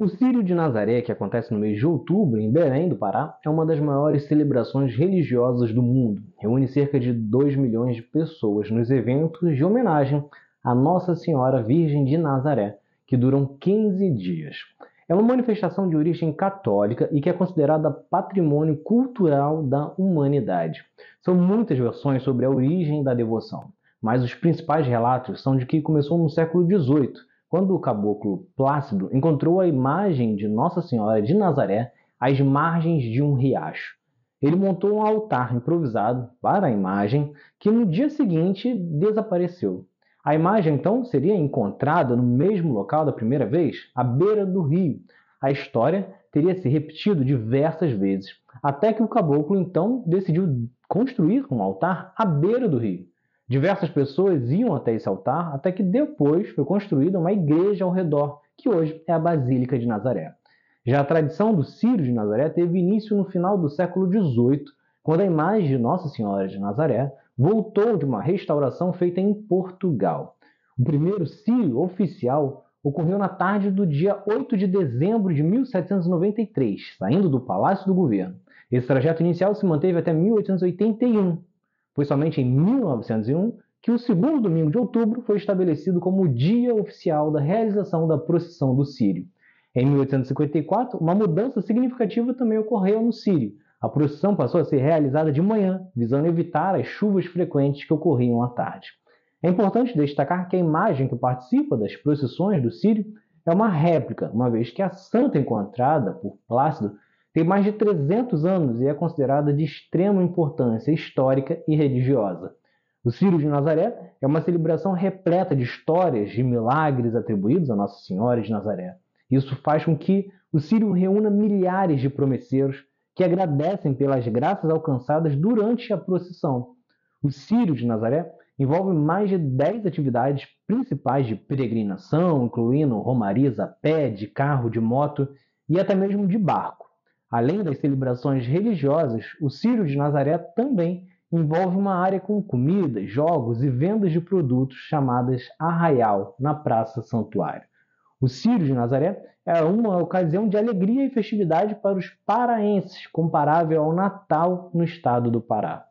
O Círio de Nazaré, que acontece no mês de outubro, em Belém do Pará, é uma das maiores celebrações religiosas do mundo. Reúne cerca de 2 milhões de pessoas nos eventos de homenagem a Nossa Senhora Virgem de Nazaré, que duram 15 dias. É uma manifestação de origem católica e que é considerada patrimônio cultural da humanidade. São muitas versões sobre a origem da devoção, mas os principais relatos são de que começou no século XVIII quando o caboclo Plácido encontrou a imagem de Nossa Senhora de Nazaré às margens de um riacho. Ele montou um altar improvisado para a imagem, que no dia seguinte desapareceu. A imagem então seria encontrada no mesmo local da primeira vez, à beira do rio. A história teria se repetido diversas vezes, até que o caboclo então decidiu construir um altar à beira do rio. Diversas pessoas iam até esse altar, até que depois foi construída uma igreja ao redor, que hoje é a Basílica de Nazaré. Já a tradição do Círio de Nazaré teve início no final do século XVIII, quando a imagem de Nossa Senhora de Nazaré voltou de uma restauração feita em Portugal. O primeiro Círio oficial ocorreu na tarde do dia 8 de dezembro de 1793, saindo do Palácio do Governo. Esse trajeto inicial se manteve até 1881, foi somente em 1901 que o segundo domingo de outubro foi estabelecido como o dia oficial da realização da procissão do Sírio. Em 1854, uma mudança significativa também ocorreu no Sírio. A procissão passou a ser realizada de manhã, visando evitar as chuvas frequentes que ocorriam à tarde. É importante destacar que a imagem que participa das procissões do Sírio é uma réplica, uma vez que a santa encontrada por Plácido tem mais de 300 anos e é considerada de extrema importância histórica e religiosa. O Círio de Nazaré é uma celebração repleta de histórias de milagres atribuídos a Nossa Senhora de Nazaré. Isso faz com que o Círio reúna milhares de promesseiros que agradecem pelas graças alcançadas durante a procissão. O Círio de Nazaré envolve mais de 10 atividades principais de peregrinação, incluindo romarias a pé, de carro, de moto e até mesmo de barco. Além das celebrações religiosas, o Círio de Nazaré também envolve uma área com comidas, jogos e vendas de produtos chamadas Arraial, na Praça Santuário. O Círio de Nazaré é uma ocasião de alegria e festividade para os paraenses, comparável ao Natal no estado do Pará.